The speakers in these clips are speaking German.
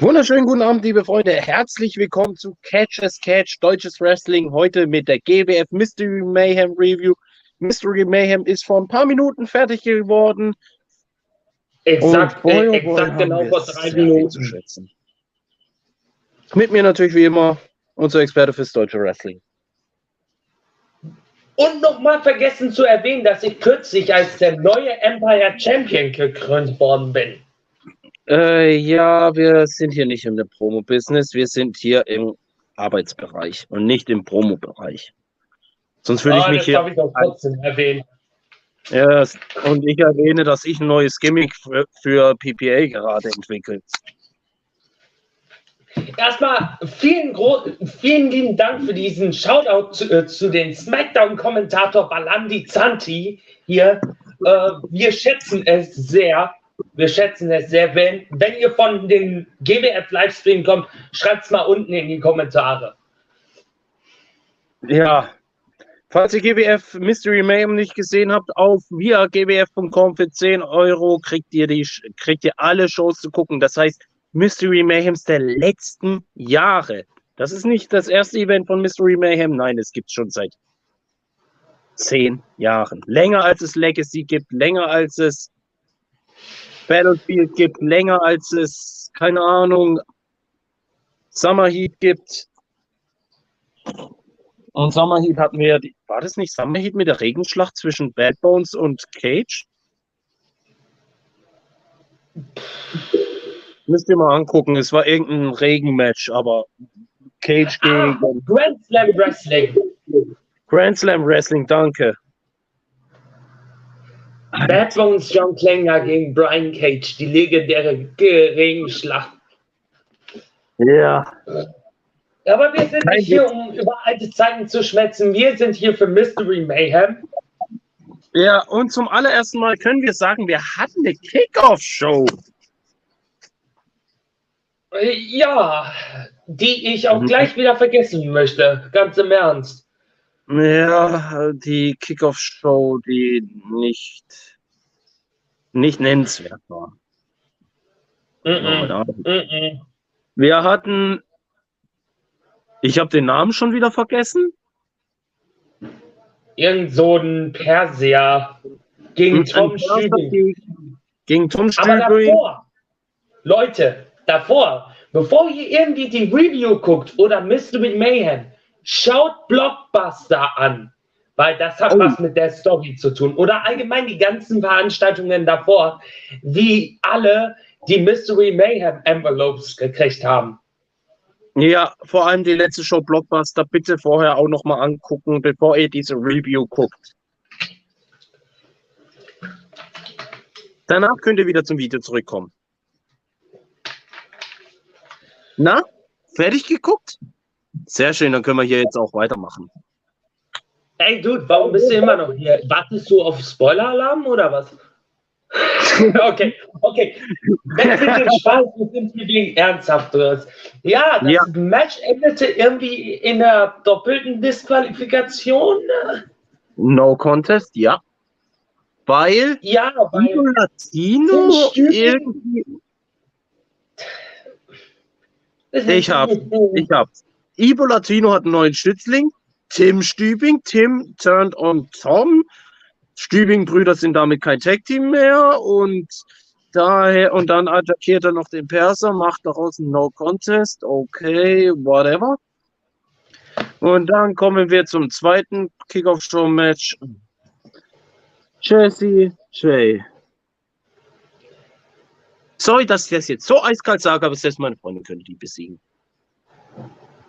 Wunderschönen guten Abend, liebe Freunde. Herzlich willkommen zu Catch as Catch, deutsches Wrestling. Heute mit der GWF Mystery Mayhem Review. Mystery Mayhem ist vor ein paar Minuten fertig geworden. Exakt, äh, exakt genau vor drei Minuten. Mit mir natürlich wie immer unser Experte fürs deutsche Wrestling. Und nochmal vergessen zu erwähnen, dass ich kürzlich als der neue Empire Champion gekrönt worden bin. Äh, ja, wir sind hier nicht im Promo-Business, wir sind hier im Arbeitsbereich und nicht im Promo-Bereich. Sonst würde oh, ich mich das hier. Das ich auch trotzdem erwähnt. Ja, und ich erwähne, dass ich ein neues Gimmick für, für PPA gerade entwickle. Erstmal vielen, vielen lieben Dank für diesen Shoutout zu, äh, zu den Smackdown-Kommentator Balandi Zanti hier. Äh, wir schätzen es sehr. Wir schätzen es sehr. Wenn, wenn ihr von den GWF Livestream kommt, schreibt es mal unten in die Kommentare. Ja, Falls ihr GWF Mystery Mayhem nicht gesehen habt, auf via gwf.com für 10 Euro kriegt ihr, die, kriegt ihr alle Shows zu gucken. Das heißt, Mystery Mayhems der letzten Jahre. Das ist nicht das erste Event von Mystery Mayhem. Nein, es gibt schon seit zehn Jahren. Länger als es Legacy gibt, länger als es Battlefield gibt, länger als es, keine Ahnung, Summer Heat gibt. Und Summer Heat hatten wir, die, war das nicht Summer Heat mit der Regenschlacht zwischen Bad Bones und Cage? Müsst ihr mal angucken, es war irgendein Regenmatch, aber Cage ah, gegen. Grand Slam Wrestling. Grand Slam Wrestling, danke. Bad Bones John Klinger gegen Brian Cage, die legendäre Regenschlacht. Ja. Aber wir sind nicht hier, um über alte Zeiten zu schwätzen. Wir sind hier für Mystery Mayhem. Ja, und zum allerersten Mal können wir sagen, wir hatten eine Kickoff-Show. Ja, die ich auch mhm. gleich wieder vergessen möchte, ganz im Ernst. Ja, die Kickoff-Show, die nicht, nicht nennenswert war. Mm -mm. Wir hatten, ich habe den Namen schon wieder vergessen. Irgend so ein Perser gegen Tom Stübing. Gegen Tom. Aber davor, Leute, davor, bevor ihr irgendwie die Review guckt oder Mystery Mayhem, schaut Blockbuster an, weil das hat oh. was mit der Story zu tun. Oder allgemein die ganzen Veranstaltungen davor, wie alle die Mystery Mayhem Envelopes gekriegt haben. Ja, vor allem die letzte Show Blockbuster bitte vorher auch nochmal angucken, bevor ihr diese Review guckt. Danach könnt ihr wieder zum Video zurückkommen. Na, fertig geguckt? Sehr schön, dann können wir hier jetzt auch weitermachen. Ey, Dude, warum bist du immer noch hier? Wartest du auf Spoiler-Alarm oder was? okay, okay. Weg mit dem Spaß, wir sind wegen Ernsthafteres. Ja, das ja. Match endete irgendwie in der doppelten Disqualifikation. No Contest, ja. Weil, ja, weil Latino irgendwie ich hab's. Ich hab's. Ibo Latino hat einen neuen Schützling. Tim Stübing. Tim turned on Tom. Stübing-Brüder sind damit kein Tag-Team mehr und daher und dann attackiert er noch den Perser, macht daraus ein No-Contest. Okay, whatever. Und dann kommen wir zum zweiten Kickoff-Show-Match. Jesse Jay Sorry, dass ich das jetzt so eiskalt sage, aber selbst meine Freunde können die besiegen.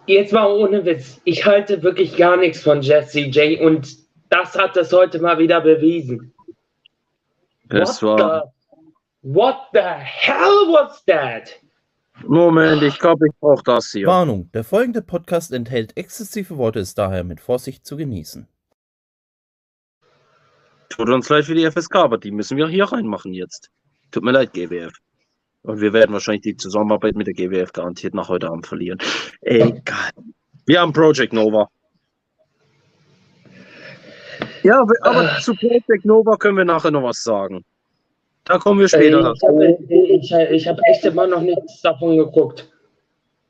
Jetzt mal ohne Witz. Ich halte wirklich gar nichts von Jesse J und das hat das heute mal wieder bewiesen. Es war. The, what the hell was that? Moment, ich glaube, ich brauche das hier. Warnung: Der folgende Podcast enthält exzessive Worte, ist daher mit Vorsicht zu genießen. Tut uns leid für die FSK, aber die müssen wir hier reinmachen jetzt. Tut mir leid, GWF. Und wir werden wahrscheinlich die Zusammenarbeit mit der GWF garantiert nach heute Abend verlieren. Egal. Wir haben Project Nova. Ja, aber äh. zu Project Nova können wir nachher noch was sagen. Da kommen wir Ey, später. Ich habe ich, ich hab echt immer noch nichts davon geguckt.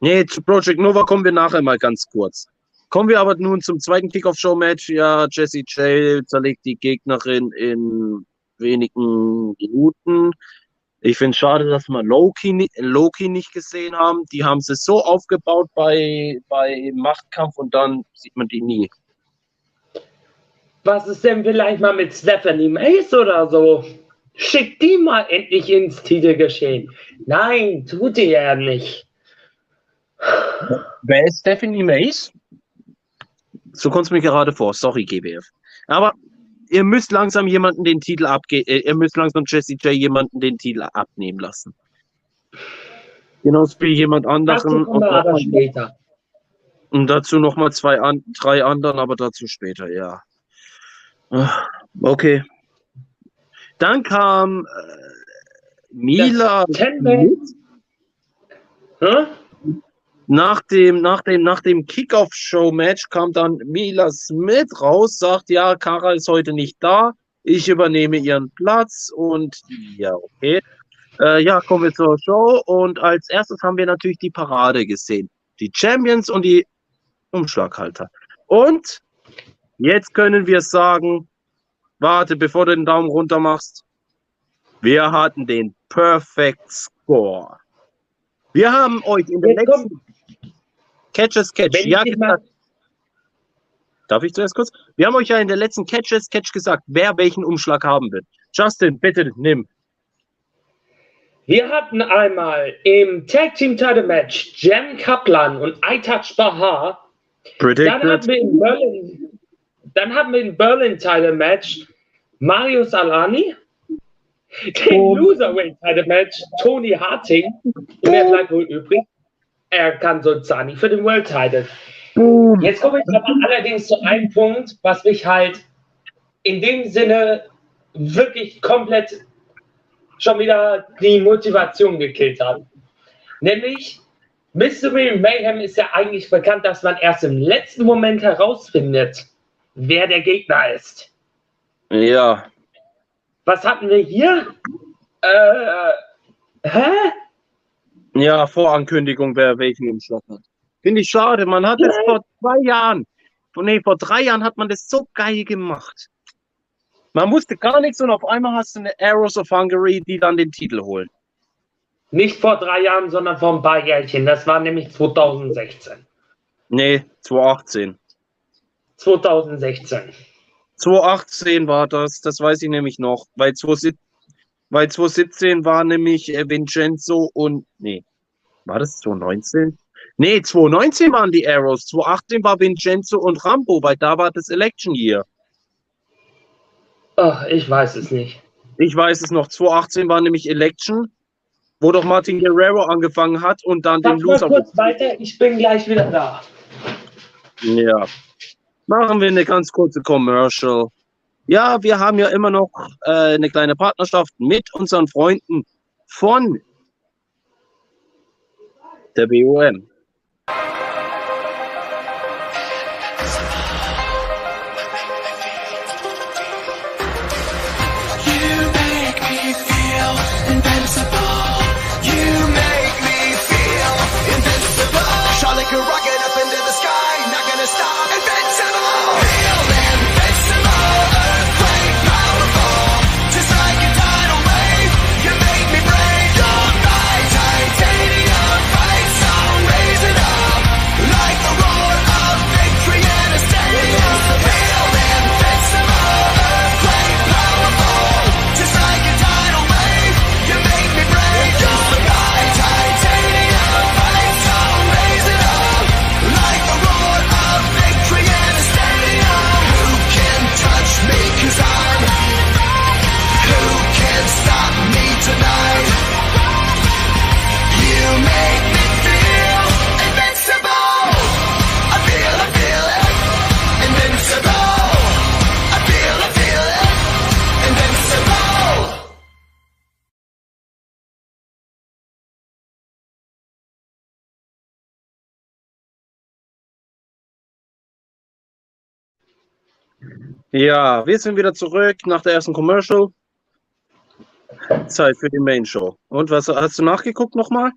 Nee, zu Project Nova kommen wir nachher mal ganz kurz. Kommen wir aber nun zum zweiten Kickoff-Show-Match. Ja, Jesse J zerlegt die Gegnerin in wenigen Minuten. Ich finde es schade, dass wir Loki, Loki nicht gesehen haben. Die haben sie so aufgebaut bei, bei Machtkampf und dann sieht man die nie. Was ist denn vielleicht mal mit Stephanie Mace oder so? Schickt die mal endlich ins Titelgeschehen. Nein, tut die ja nicht. Wer ist Stephanie Mace? So kommt es mir gerade vor. Sorry, GBF. Aber ihr müsst langsam jemanden den Titel abgeben. Äh, ihr müsst langsam Jesse J jemanden den Titel abnehmen lassen. Genauso wie jemand anderen. wir aber später. Und dazu nochmal zwei, an, drei anderen, aber dazu später, ja. Ah, Okay. Dann kam äh, Mila Ten-Man. Hm? Nach dem, nach dem, nach dem Kickoff-Show-Match kam dann Mila Smith raus, sagt, ja, Kara ist heute nicht da, ich übernehme ihren Platz und ja, okay. Äh, ja, kommen wir zur Show und als erstes haben wir natürlich die Parade gesehen. Die Champions und die Umschlaghalter. Und jetzt können wir sagen, warte, bevor du den Daumen runter machst, wir hatten den Perfect Score. Wir haben euch in der Jetzt kommt- Catches Catch. Wenn ich Ja, dich mal. Darf ich zuerst kurz? Wir haben euch ja in der letzten Catches Catch gesagt, wer welchen Umschlag haben wird. Justin, bitte nimm. wir hatten einmal im Tag Team Title Match Jem Kaplan und I Touch Bahar. Dann hatten wir in Berlin, dann hatten wir in Berlin Title Match Mario Salani. Den. Loserweight Title Match Tony Harting. Wer bleibt wohl übrig? Er kann Solzani für den World Title. Boom. Jetzt komme ich aber allerdings zu einem Punkt, was mich halt in dem Sinne wirklich komplett schon wieder die Motivation gekillt hat. Nämlich, Mystery Mayhem ist ja eigentlich bekannt, dass man erst im letzten Moment herausfindet, wer der Gegner ist. Ja. Was hatten wir hier? Äh, hä? Ja, Vorankündigung, wer welchen Umschlag hat. Finde ich schade. Man hat es vor zwei Jahren, nee, vor drei Jahren hat man das so geil gemacht. Man wusste gar nichts und auf einmal hast du eine Arrows of Hungary, die dann den Titel holen. Nicht vor drei Jahren, sondern vor ein paar Jährchen. Das war nämlich 2016. Nee, 2018. 2016. 2018 war das, das weiß ich nämlich noch, weil 2017, weil 2017 war nämlich äh, Vincenzo und, nee, war das 2019? Nee, 2019 waren die Arrows, 2018 war Vincenzo und Rambo, weil da war das Election Year. Ach, ich weiß es nicht. Ich weiß es noch, 2018 war nämlich Election, wo doch Martin Guerrero angefangen hat und dann den Mach mal Loser. kurz weiter, ich bin gleich wieder da. Ja. Machen wir eine ganz kurze Commercial. Ja, wir haben ja immer noch äh, eine kleine Partnerschaft mit unseren Freunden von der Ja, wir sind wieder zurück nach der ersten Commercial. Zeit für die Main Show. Und was hast du nachgeguckt nochmal?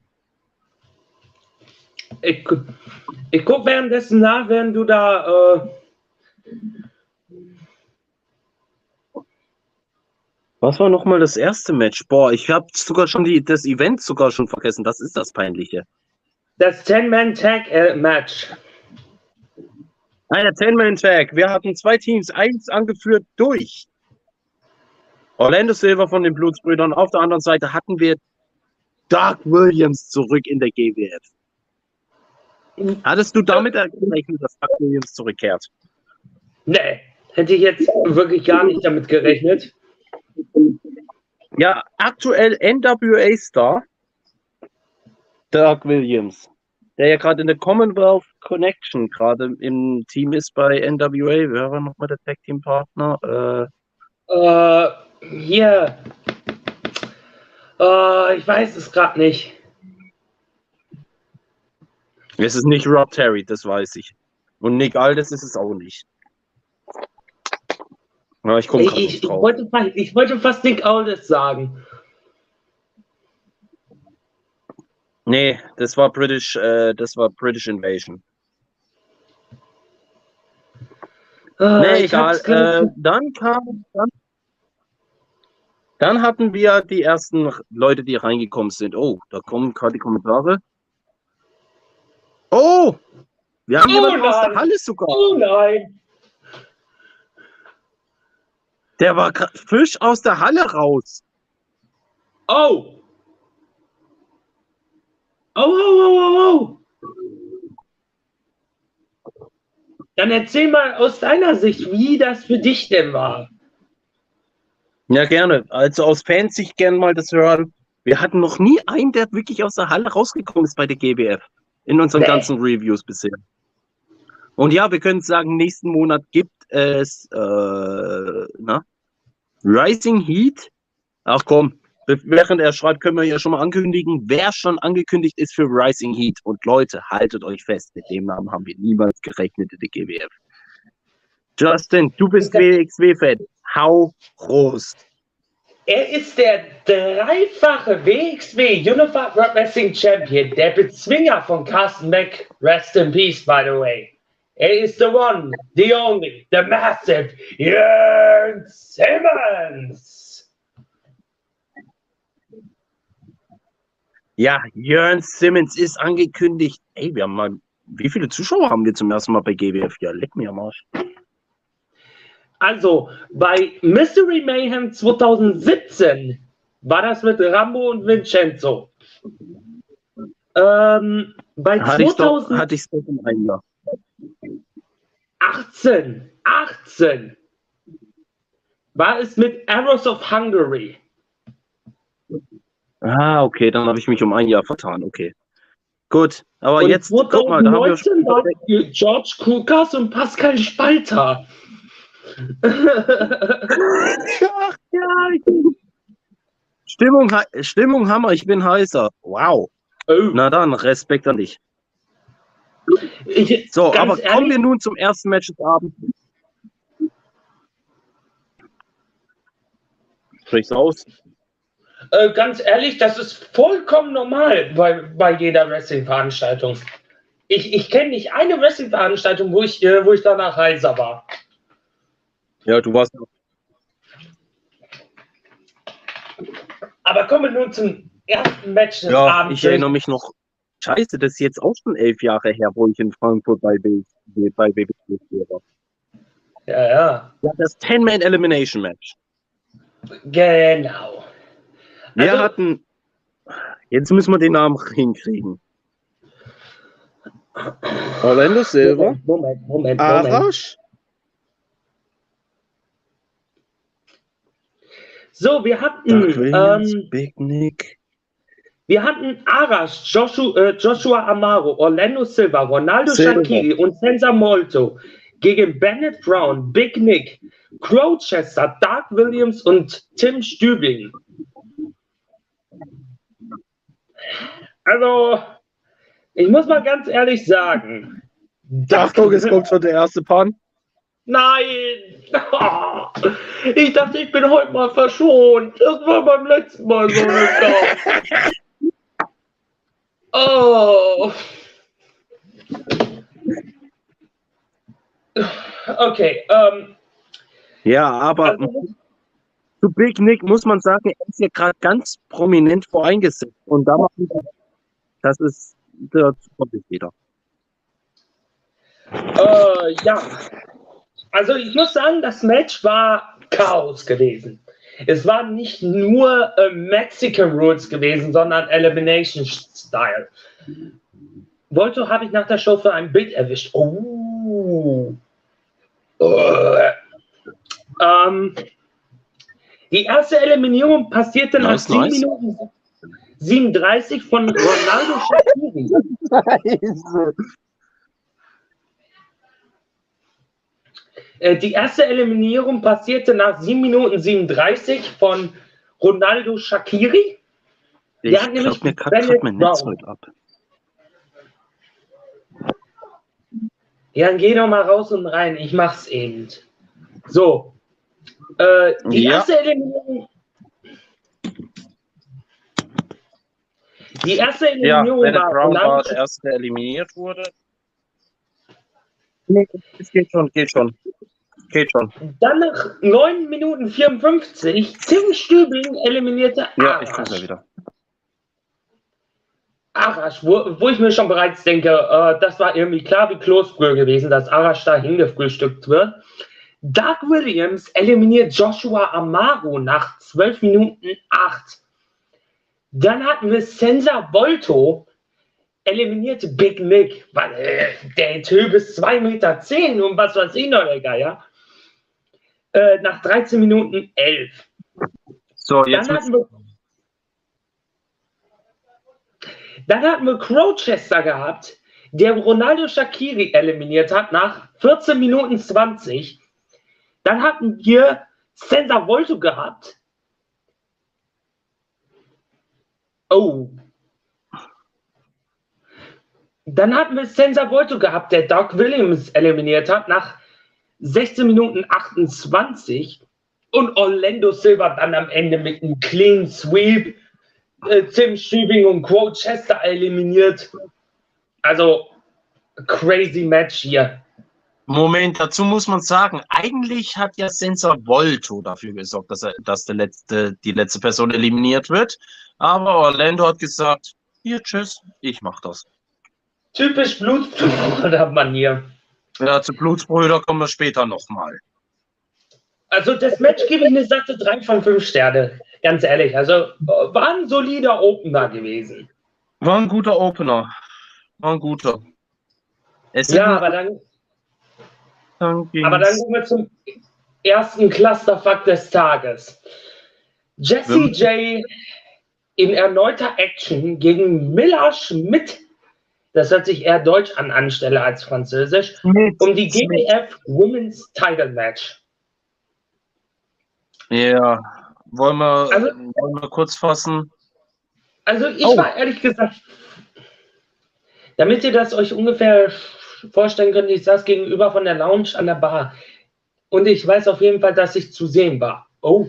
Ich, ich guck währenddessen nach, während du da. Äh, Was war nochmal das erste Match? Boah, ich habe sogar schon die, das Event sogar schon vergessen. Das ist das Peinliche. das 10-Man-Tag-Match. Ein Ten-Man-Tag. Wir hatten zwei Teams, eins angeführt durch Orlando Silver von den Blutsbrüdern. Auf der anderen Seite hatten wir Doug Williams zurück in der GWF. Hattest du damit gerechnet, dass Doug Williams zurückkehrt? Nee, hätte ich jetzt wirklich gar nicht damit gerechnet. Ja, aktuell NWA-Star Doug Williams, der ja gerade in der Commonwealth Connection gerade im Team ist bei NWA. Wer war nochmal der Tag-Team-Partner? Äh, Äh, hier. Äh, ich weiß es gerade nicht. Es ist nicht Rob Terry, das weiß ich. Und Nick Aldis ist es auch nicht. Ja, ich Ich, ich, wollte, ich wollte fast Nick Aldis sagen. Nee, das war British, äh, das war British Invasion. Äh, Nee, egal. Äh, dann kam, dann, dann hatten wir die ersten Leute, die reingekommen sind. Oh, da kommen gerade die Kommentare. Oh, wir haben Oh jemanden aus der. Halle sogar. oh nein. Der war frisch aus der Halle raus. Oh. Oh, oh, oh, oh, oh. Dann erzähl mal aus deiner Sicht, wie das für dich denn war. Ja, gerne. Also aus Fansicht gerne mal das hören. Wir hatten noch nie einen, der wirklich aus der Halle rausgekommen ist bei der GBF. In unseren Nee. ganzen Reviews bisher. Und ja, wir können sagen, nächsten Monat gibt es äh, na, Rising Heat. Ach komm, während er schreibt, können wir ja schon mal ankündigen, wer schon angekündigt ist für Rising Heat. Und Leute, haltet euch fest, mit dem Namen haben wir niemals gerechnet in der GBF. Justin, du bist WXW-Fan. Hau groß. Er ist der dreifache WXW Unified World Wrestling Champion, der Bezwinger von Carsten Beck. Rest in peace, by the way. Er ist the one, the only, the massive Jörn Simmons. Ja, Jörn Simmons ist angekündigt. Ey, wir haben mal. Wie viele Zuschauer haben wir zum ersten Mal bei GWF? Ja, leck mir am Arsch. Also, bei Mystery Mayhem 2017 war das mit Rambo und Vincenzo. Ähm, bei Hatte ich doch, 2018, hatte ich doch im einen Jahr. 18 war es mit Arrows of Hungary. Ah, okay, dann habe ich mich um ein Jahr vertan. Okay. Gut, aber und jetzt, guck mal, da haben wir 2019 war es George Kukas und Pascal Spalter. Ach, ja, ich- Stimmung, Stimmung Hammer, ich bin heißer. Wow. oh, Na dann, Respekt an dich. ich, So, aber kommen wir ehrlich, nun zum ersten Match des Abends. Sprich's aus. Äh, ganz ehrlich, das ist vollkommen normal bei, bei jeder Wrestling-Veranstaltung. Ich, ich kenne nicht eine Wrestling-Veranstaltung, wo ich, äh, wo ich danach heiser war. Ja, du warst. Aber kommen wir nun zum ersten Match des Ja, Abends. ich erinnere mich noch. Scheiße, das ist jetzt auch schon elf Jahre her, wo ich in Frankfurt bei BBC bei BBC war. Ja, ja, Ja, das 10-Man-Elimination-Match. genau. Wir Also- hatten. Jetzt müssen wir den Namen hinkriegen. Orlando Silver, Moment, Moment, Moment. Arash, So, wir hatten, ähm, Big Nick. wir hatten Arash, Joshua, äh, Joshua Amaro, Orlando Silva, Ronaldo Silva. Shakiri und Senza Molto gegen Bennett Brown, Big Nick, Crowchester, Doug Williams und Tim Stübing. Also, ich muss mal ganz ehrlich sagen, Achtung, es kommt schon der erste Pan. Nein! Ich dachte, ich bin heute mal verschont. Das war beim letzten Mal so. Oh. Okay, ähm, Ja, aber also, zu Big Nick muss man sagen, er ist ja gerade ganz prominent voreingesetzt. Und da macht das ist der wieder. äh, ja. Also ich muss sagen, das Match war Chaos gewesen. Es war nicht nur äh, Mexican Rules gewesen, sondern Elimination Style. Volto habe ich nach der Show für ein Bild erwischt. Oh. Äh. Ähm, die erste Eliminierung passierte nach Nice, 7 nice. Minuten 37 von Ronaldo Shaqiri. Äh, Die erste Eliminierung passierte nach 7 Minuten 37 von Ronaldo Shaqiri. Ich glaube, mir kackt mein Netz heute ab. Ja, dann geh doch mal raus und rein. Ich mach's eben. So. Äh, die Ja. erste Eliminierung. Die erste Ja, Eliminierung Bennett war Brown war der erste, der eliminiert wurde. Nee, es geht schon, geht schon. Geht schon. Dann nach 9 Minuten 54 Tim Stübing eliminierte Ja, ich Arash. gucke ja wieder. Arash, wo, wo ich mir schon bereits denke, äh, das war irgendwie klar wie Kloßbrühe gewesen, dass Arash da hingefrühstückt wird. Doug Williams eliminiert Joshua Amaro nach 12 Minuten 8. Dann hatten wir Senza Volto eliminierte Big Nick, weil äh, der Typ ist 2,10 Meter zehn und was weiß ich noch, der Geier. Äh, nach 13 Minuten 11. So, jetzt Dann hatten wir, dann hatten wir Crowchester gehabt, der Ronaldo Shakiri eliminiert hat nach 14 Minuten 20. Dann hatten wir Senza Volto gehabt. Oh. Dann hatten wir Senza Volto gehabt, der Doug Williams eliminiert hat nach 16 Minuten 28 und Orlando Silva dann am Ende mit einem Clean Sweep äh, Tim Stübing und Quo Chester eliminiert. Also crazy Match hier. Moment, dazu muss man sagen, eigentlich hat ja Sensor Volto dafür gesorgt, dass, er, dass der letzte, die letzte Person eliminiert wird. Aber Orlando hat gesagt, hier, tschüss, ich mach das. Typisch Blutsbruder-Manier. Ja, zu Blutsbrüder kommen wir später nochmal. Also das Match gebe ich eine satte 3 von 5 Sterne. Ganz ehrlich. Also war ein solider Opener gewesen. War ein guter Opener. War ein guter. Es Ja, aber dann, dann aber dann kommen wir zum ersten Clusterfuck des Tages. Jesse Wir- J in erneuter Action gegen Miller Schmidt. Das hört sich eher deutsch an anstelle als französisch. Smith, Um die. GBF Women's Title Match. Ja, wollen wir, Also- wollen wir kurz fassen? Also ich Oh. war ehrlich gesagt, damit ihr das euch ungefähr vorstellen könnt, ich saß gegenüber von der Lounge an der Bar und ich weiß auf jeden Fall, dass ich zu sehen war. Oh,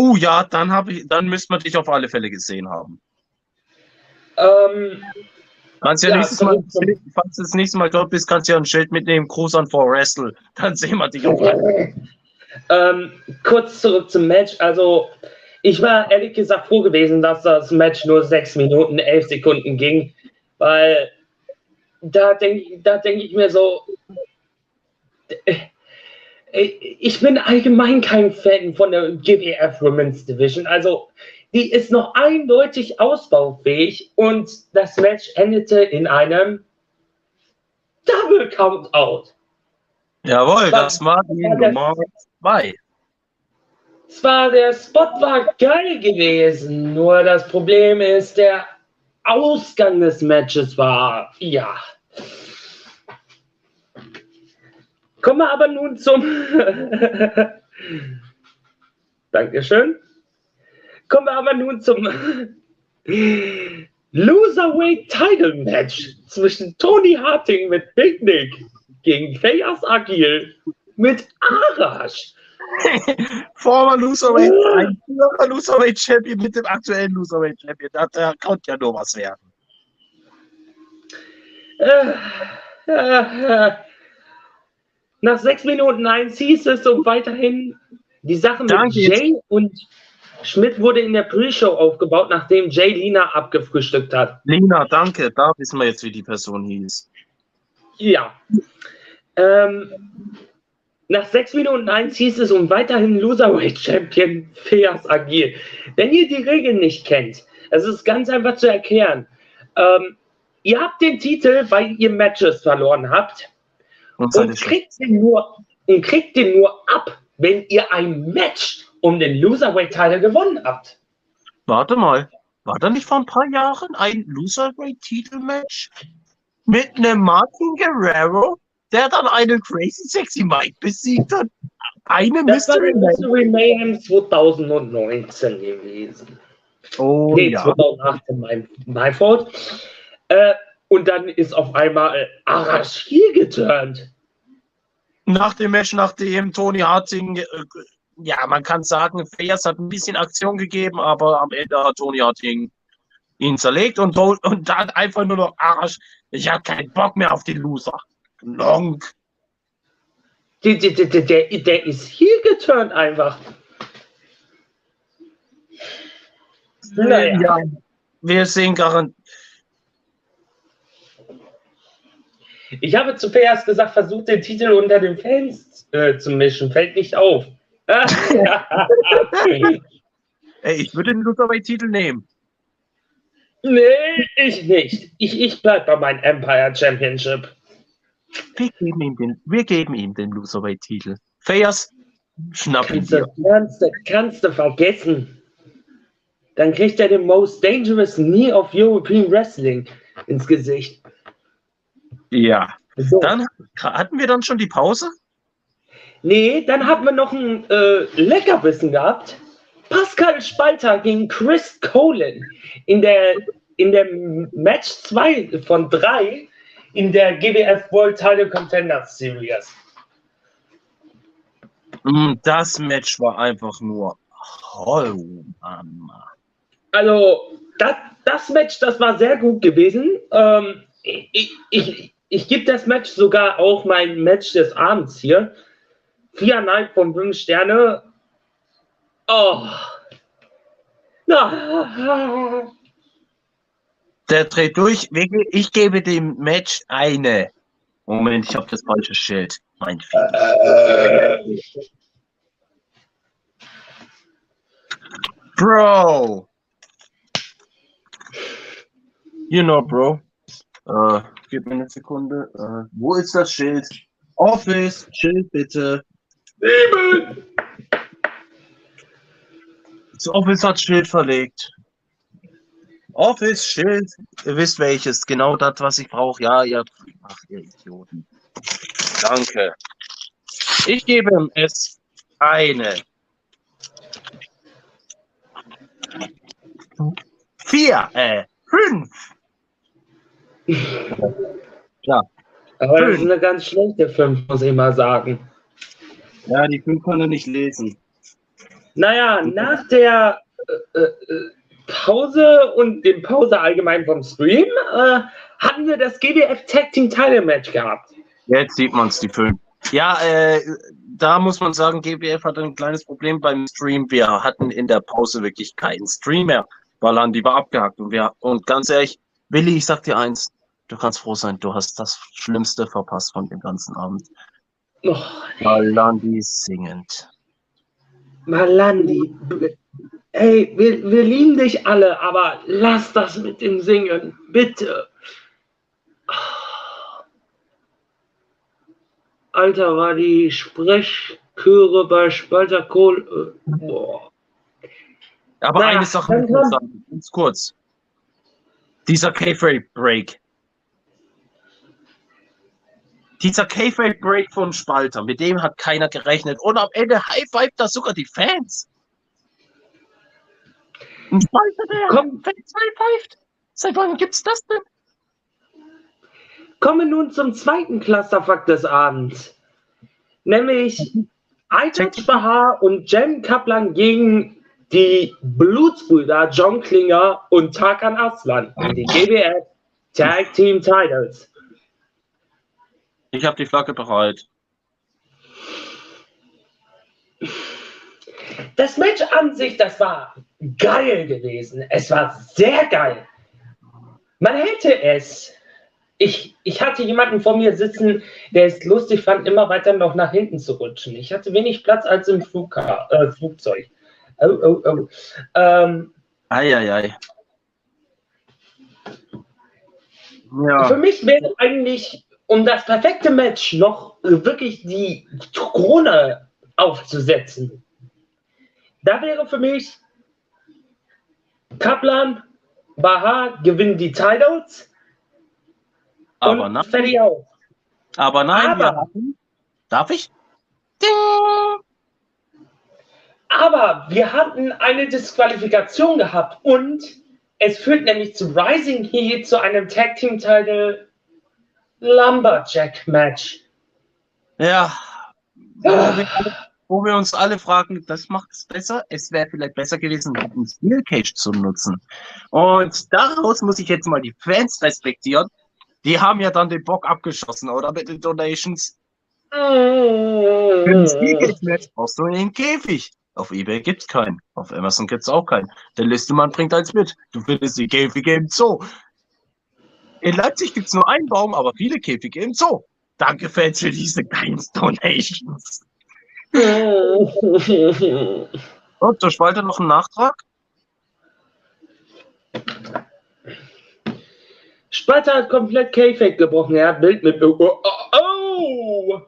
Oh ja, dann habe ich, dann müsste man dich auf alle Fälle gesehen haben. ähm, Kannst ja, Ja, nächstes Mal, falls du das nächste Mal dort bist, kannst du ja ein Schild mitnehmen, Gruß an For Wrestle. Dann sehen wir dich auf alle ähm, kurz zurück zum Match. Also ich war ehrlich gesagt froh gewesen, dass das Match nur 6 Minuten, 11 Sekunden ging, weil da denke da denk ich mir so, ich bin allgemein kein Fan von der GWF Women's Division. Also die ist noch eindeutig ausbaufähig und das Match endete in einem Double Countout. Jawohl, war- das war die war Nummer zwei. Zwar der Spot war geil gewesen, nur das Problem ist, der Ausgang des Matches war, ja. Kommen wir aber nun zum. Dankeschön. Kommen wir aber nun zum Loserweight Title Match zwischen Tony Harting mit Big Nick gegen Chaos Agil mit Arash. Former Loserweight, ein Loserweight Champion mit dem aktuellen Loserweight Champion. Da, da konnte ja nur was werden. Äh, äh, äh. Nach sechs Minuten eins hieß es und weiterhin die Sache mit Danke, Jay und Schmidt wurde in der Pre-Show aufgebaut, nachdem Jay Lina abgefrühstückt hat. Lina, danke. Da wissen wir jetzt, wie die Person hieß. Ja. Ähm, nach 6 Minuten 1 hieß es und weiterhin Loserweight Champion Feas Agil. Wenn ihr die Regeln nicht kennt, es ist ganz einfach zu erklären. Ähm, ihr habt den Titel, weil ihr Matches verloren habt Und und kriegt den nur, und kriegt den nur ab, wenn ihr ein Match um den Loserweight-Titel gewonnen habt. Warte mal. War da nicht vor ein paar Jahren ein Loserweight-Titelmatch mit einem Martin Guerrero, der dann einen Crazy Sexy Mike besiegt hat? Eine Das war Mystery Match. Mystery Mayhem 2019 gewesen. Oh nee, ja. 2018, mein, my fault. Äh, und dann ist auf einmal äh, Arash hier geturnt. Nach dem Match, nachdem Tony Harting, äh, ja, man kann sagen, Fayas hat ein bisschen Aktion gegeben, aber am Ende hat Tony Harting ihn zerlegt und, und dann einfach nur noch Arsch. Ich habe keinen Bock mehr auf den Loser. Long. Der, der, der, der, der ist hier geturnt einfach. Naja. Ja, wir sehen garantiert. Ich habe zuerst gesagt, versucht den Titel unter den Fans äh, zu mischen. Fällt nicht auf. Ey, ich würde den Loserweight-Titel nehmen. nee, ich nicht. Ich, ich bleib bei meinem Empire Championship. Wir geben ihm den, wir geben ihm den Loserweight-Titel. Fayas, schnapp ihn Kannst du, dir. kannst, du, kannst du vergessen. Dann kriegt er den Most Dangerous Knee of European Wrestling ins Gesicht. Ja. So. Dann hatten wir dann schon die Pause? Nee, dann hatten wir noch ein äh, Leckerbissen gehabt. Pascal Spalter gegen Chris Colin in der, in der Match 2 von 3 in der GWF World Title Contenders Series. Mm, Das Match war einfach nur. Oh, Mama. Also, das, das Match, das war sehr gut gewesen. Ähm, ich ich, ich gebe das Match sogar auch mein Match des Abends hier. Viereinhalb von fünf Sterne. Oh. Na. Der dreht durch. Ich gebe dem Match eine. Moment, ich habe das falsche Schild. Mein Fehler. Bro. You know, Bro. Äh, gib mir eine Sekunde. Äh, wo ist das Schild? Office, Schild bitte. Sieben. Das Office hat Schild verlegt. Office, Schild. Ihr wisst welches. Genau das, was ich brauche. Ja, ihr. Ach, ihr Idioten. Danke. Ich gebe ihm es eine. Vier, äh, fünf. Aber das ist eine ganz schlechte 5, muss ich mal sagen. Ja, die fünf kann er nicht lesen. Naja, nach der äh, äh, Pause und dem Pause allgemein vom Stream äh, hatten wir das GWF Tag Team Title Match gehabt. Jetzt sieht man es, die fünf. Ja, äh, da muss man sagen, GWF hatte ein kleines Problem beim Stream. Wir hatten in der Pause wirklich keinen Stream mehr, weil Andi war abgehakt. Und, wir, und ganz ehrlich, Willi, ich sag dir eins, du kannst froh sein, du hast das Schlimmste verpasst von dem ganzen Abend. Oh, Malandi singend. Malandi, ey, wir, wir lieben dich alle, aber lass das mit dem Singen, bitte. Alter, war die Sprechchöre bei Spalter Kohl. Äh, boah. Aber Na, eine Sache ganz kurz. Dieser K-Break. Dieser K-Break von Spalter, mit dem hat keiner gerechnet. Und am Ende high-five das sogar die Fans. Ein Spalter, der Komm. Fans high-fived. Seit wann gibt's das denn? Kommen nun zum zweiten Clusterfuck des Abends. nämlich Aytaj Bahar und Jen Kaplan gegen die Blutsbrüder John Klinger und Tarkan Aslan in die GBF Tag Team Titles. Ich habe die Flagge bereit. Das Match an sich, das war geil gewesen. Es war sehr geil. Man hätte es. Ich, ich hatte jemanden vor mir sitzen, der es lustig fand, immer weiter noch nach hinten zu rutschen. Ich hatte wenig Platz als im Flugka äh, Flugzeug. Oh, oh, oh. Ähm, Eieiei. Für Ja, mich wäre eigentlich, um das perfekte Match noch wirklich die Krone aufzusetzen, da wäre für mich Kaplan, Bahar gewinnen die Titles aber und nein, fertig aus. aber nein, Aber- wir hatten. Darf ich? Ding! Aber wir hatten eine Disqualifikation gehabt und es führt nämlich zu Rising Heat zu einem Tag Team Title Lumberjack Match. Ja. Wo wir, wo wir uns alle fragen, das macht es besser. Es wäre vielleicht besser gewesen, einen Steel Cage zu nutzen. Und daraus muss ich jetzt mal die Fans respektieren. Die haben ja dann den Bock abgeschossen, oder mit den Donations. Für ein Steel Cage Match brauchst du einen Käfig. Auf Ebay gibt's keinen. Auf Amazon gibt's auch keinen. Der Listemann bringt eins mit. Du findest die Käfige im Zoo. In Leipzig gibt's nur einen Baum, aber viele Käfige im Zoo. Danke, Fans, für diese geilen Donations. Und zur Spalte noch ein Nachtrag. Spalter hat komplett K-Fake gebrochen. Er hat Bild mit. Oh, oh, oh.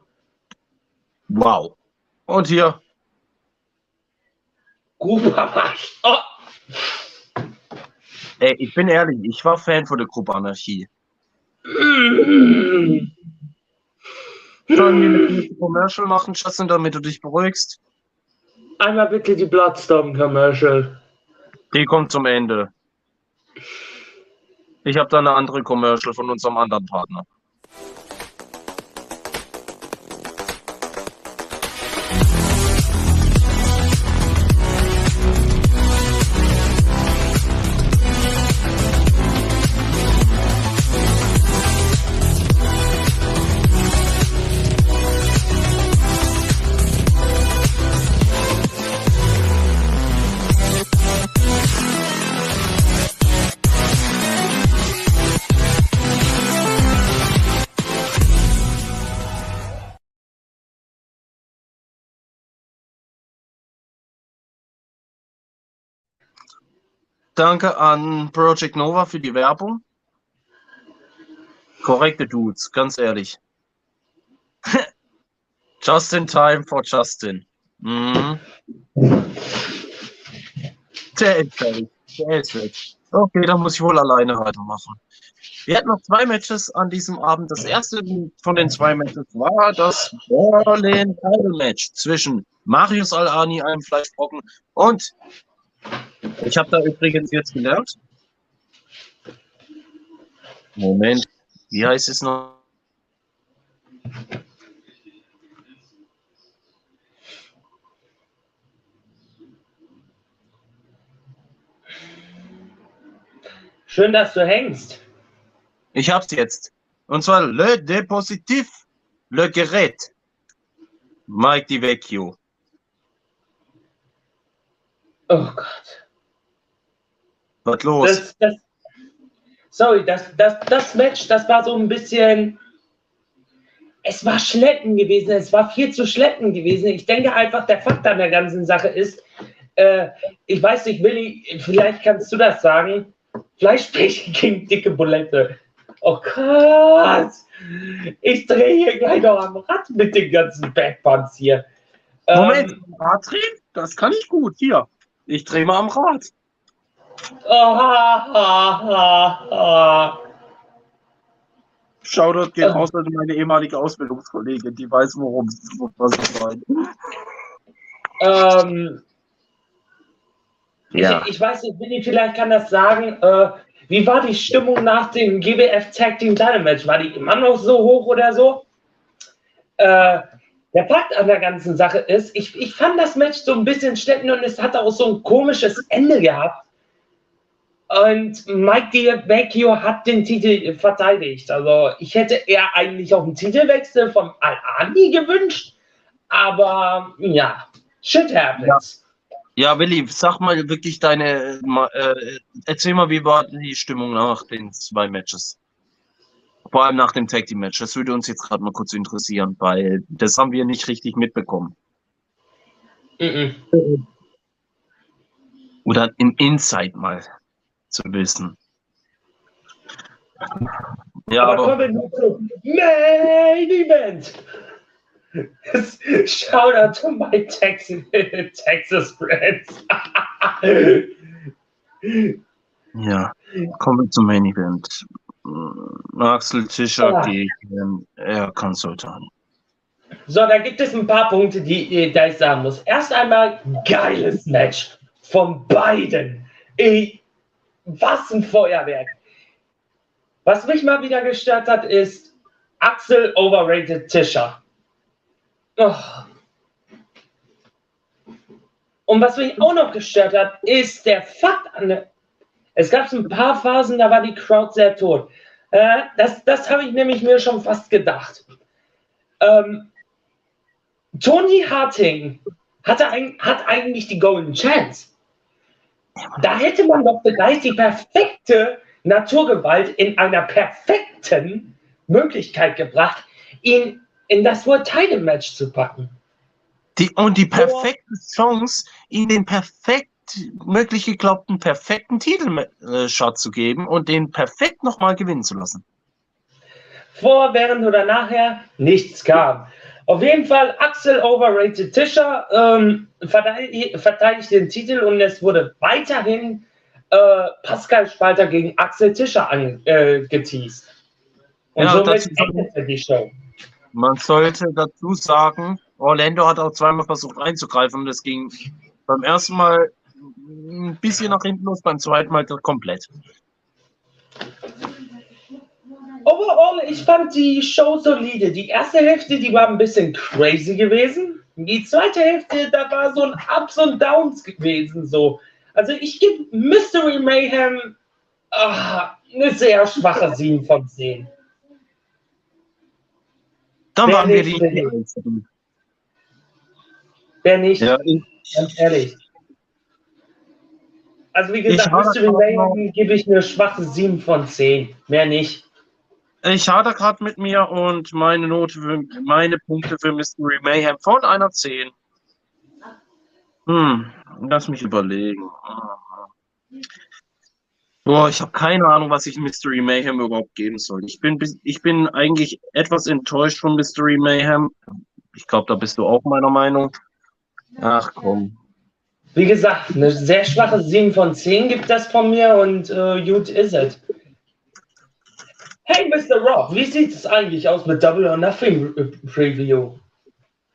Wow. Und hier, Grubermarsch. Oh. Ey, ich bin ehrlich, ich war Fan von der Gruppe Anarchie. Sollen wir kurze Commercial machen, Justin, damit du dich beruhigst? Einmal bitte die Bloodstorm Commercial. Die kommt zum Ende. Ich habe da eine andere Commercial von unserem anderen Partner. Danke an Project Nova für die Werbung. Korrekte Dudes, ganz ehrlich. Just in time for Justin. Mhm. Der ist fertig. Der ist weg. Okay, dann muss ich wohl alleine weitermachen. Wir hatten noch zwei Matches an diesem Abend. Das erste von den zwei Matches war das Berlin Title Match zwischen Marius Al-Ani, einem Fleischbrocken, und ich habe da übrigens jetzt gelernt. Moment, wie heißt es noch? Schön, dass du hängst. Ich hab's jetzt. Und zwar Le Depositif, Le Gerät. Mike Di Vecchio. Oh Gott. Was los? Das, das, sorry, das, das, das Match, das war so ein bisschen. Es war Schleppen gewesen, es war viel zu Schleppen gewesen. Ich denke einfach, der Fakt an der ganzen Sache ist, äh, ich weiß nicht, Willi, vielleicht kannst du das sagen. Fleischbrechen gegen dicke Bulette. Oh Gott! Ich drehe hier gleich noch am Rad mit den ganzen Backpants hier. Moment, Ähm, Rad drehen? Das kann ich gut. Hier. Ich drehe mal am Rad. Shoutout geht Ähm. raus an meine ehemalige Ausbildungskollegin, die weiß, worum was ich meine. Ähm, Ja. ich, ich weiß nicht, Willi, vielleicht kann das sagen. Äh, wie war die Stimmung nach dem GWF Tag Team Title Match? War die immer noch so hoch oder so? Äh, der Fakt an der ganzen Sache ist, ich, ich fand das Match so ein bisschen schleppend und es hatte auch so ein komisches Ende gehabt. Und Mike DiVecchio hat den Titel verteidigt. Also ich hätte eher eigentlich auch einen Titelwechsel von Al-Ani gewünscht. Aber ja, shit happens. Ja, Willi, sag mal wirklich deine, äh, erzähl mal, wie war die Stimmung nach den zwei Matches? Vor allem nach dem Tag Team Match. Das würde uns jetzt gerade mal kurz interessieren, weil das haben wir nicht richtig mitbekommen. Mm -mm. Oder im Inside mal zu wissen. Ja, aber, aber kommen wir zum Main Event. Shout out to my Texas, Texas friends. ja, kommen wir zum Main Event. Axel Tischer ja. gegen Erkan Sultan. So, da gibt es ein paar Punkte, die, die ich sagen muss. Erst einmal geiles Match von beiden. Ey, was ein Feuerwerk. Was mich mal wieder gestört hat, ist Axel overrated Tischer. Oh. Und was mich auch noch gestört hat, ist der Fakt an der. Es gab ein paar Phasen, da war die Crowd sehr tot. Äh, das das habe ich nämlich mir schon fast gedacht. Ähm, Tony Harting hatte ein, hat eigentlich die Golden Chance. Da hätte man doch vielleicht die perfekte Naturgewalt in einer perfekten Möglichkeit gebracht, ihn in das World Title Match zu packen. Die, und die perfekte Chance, ihn den perfekt möglich geglaubten perfekten Titelshot zu geben und den perfekt nochmal gewinnen zu lassen. Vor, während oder nachher nichts kam. Auf jeden Fall Axel Overrated Tischer ähm, verteidigt den Titel und es wurde weiterhin äh, Pascal Spalter gegen Axel Tischer angeteased. Äh, und ja, somit endete die Show. Man sollte dazu sagen, Orlando hat auch zweimal versucht einzugreifen und es ging beim ersten Mal ein bisschen nach hinten los, beim zweiten Mal komplett. Ich fand die Show solide. Die erste Hälfte, die war ein bisschen crazy gewesen. Die zweite Hälfte, da war so ein Ups und Downs gewesen. So. Also ich gebe Mystery Mayhem ach, eine sehr schwache 7 von 10. Dann Wer waren wir die. Wer nicht? Ja, ich, Ganz ehrlich. Also wie gesagt, Mystery Mayhem gebe ich eine schwache 7 von 10. Mehr nicht. Ich hatte gerade mit mir und meine Note, für, meine Punkte für Mystery Mayhem von einer 10. Hm, lass mich überlegen. Boah, ich habe keine Ahnung, was ich Mystery Mayhem überhaupt geben soll. Ich bin, ich bin eigentlich etwas enttäuscht von Mystery Mayhem. Ich glaube, da bist du auch meiner Meinung. Ach komm. Wie gesagt, eine sehr schwache 7 von 10 gibt das von mir und äh, gut ist es. Hey, Mr. Rock, wie sieht es eigentlich aus mit Double or Nothing Preview?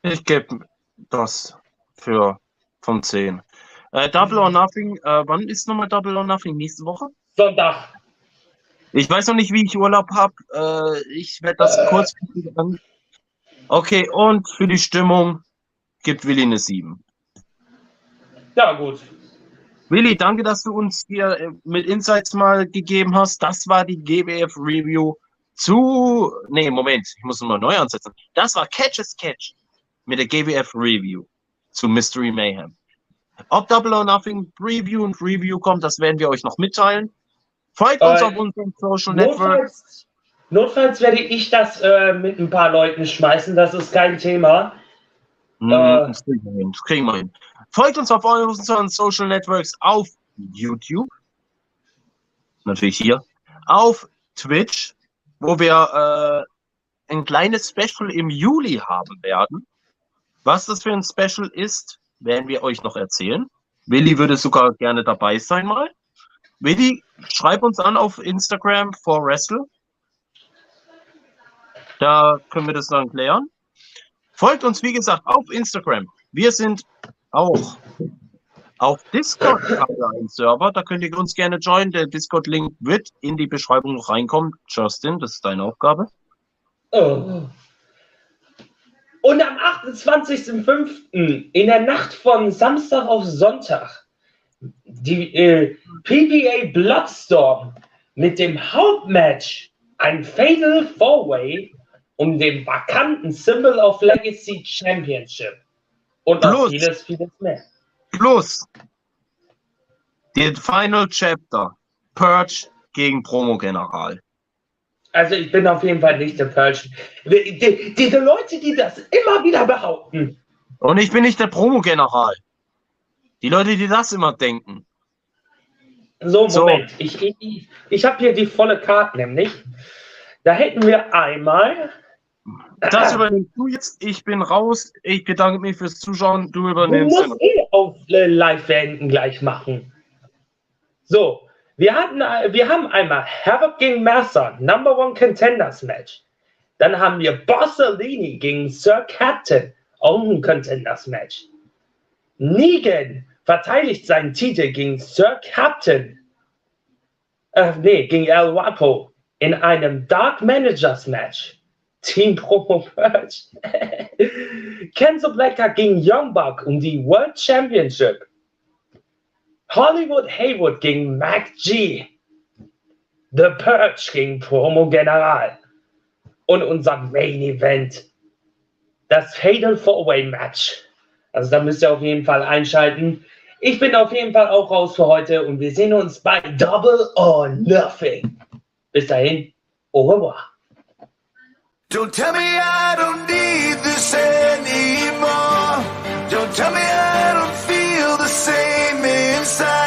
Ich gebe das für von 10. Äh, Double or Nothing, äh, wann ist nochmal Double or Nothing? Nächste Woche? Sonntag. Ich weiß noch nicht, wie ich Urlaub habe. Äh, ich werde das äh. kurz. Okay, und für die Stimmung gibt Willi eine 7. Ja, gut. Willi, danke, dass du uns hier äh, mit Insights mal gegeben hast. Das war die GWF Review zu. Nee, Moment, ich muss nochmal neu ansetzen. Das war Catch as Catch mit der GWF Review zu Mystery Mayhem. Ob Double or Nothing Preview und Review kommt, das werden wir euch noch mitteilen. Folgt uns äh, auf unseren Social Networks. Notfalls werde ich das äh, mit ein paar Leuten schmeißen, das ist kein Thema. Mhm, äh, das kriegen wir hin. Folgt uns auf unseren Social Networks auf YouTube. Natürlich hier. Auf Twitch, wo wir äh, ein kleines Special im Juli haben werden. Was das für ein Special ist, werden wir euch noch erzählen. Willi würde sogar gerne dabei sein mal. Willi, schreib uns an auf Instagram for Wrestle. Da können wir das dann klären. Folgt uns, wie gesagt, auf Instagram. Wir sind auch. Auf Discord haben wir einen Server, da könnt ihr uns gerne joinen. Der Discord-Link wird in die Beschreibung noch reinkommen. Justin, das ist deine Aufgabe. Oh. Und am 28.05. in der Nacht von Samstag auf Sonntag die äh, PBA Bloodstorm mit dem Hauptmatch ein Fatal Four-Way um den vakanten Symbol of Legacy Championship. Und noch Plus. vieles, vieles mehr. Plus der Final Chapter. Purge gegen Promo General. Also ich bin auf jeden Fall nicht der Purge. Die, die, diese Leute, die das immer wieder behaupten, Und ich bin nicht der Promo General. Die Leute, die das immer denken. So, So. Moment. Ich, ich, ich, ich habe hier die volle Karte nämlich. Da hätten wir einmal. Das übernimmst du jetzt. Ich bin raus. Ich bedanke mich fürs Zuschauen. Du Du übernimmst. musst eh auf äh, live beenden gleich machen. So, wir, hatten, äh, wir haben einmal Havoc gegen Mercer, Number One Contenders Match. Dann haben wir Bossellini gegen Sir Captain, auch ein Contenders Match. Negan verteidigt seinen Titel gegen Sir Captain. Äh, nee, gegen El Wapo in einem Dark Managers Match. Team Promo Purge. Kenzo Blacker gegen Young Buck um die World Championship. Hollywood Haywood gegen Mac G. The Purge gegen Promo General. Und unser Main Event. Das Fatal Four-Way Match. Also da müsst ihr auf jeden Fall einschalten. Ich bin auf jeden Fall auch raus für heute und wir sehen uns bei Double or Nothing. Bis dahin, au revoir. Don't tell me I don't need this anymore. Don't tell me I don't feel the same inside.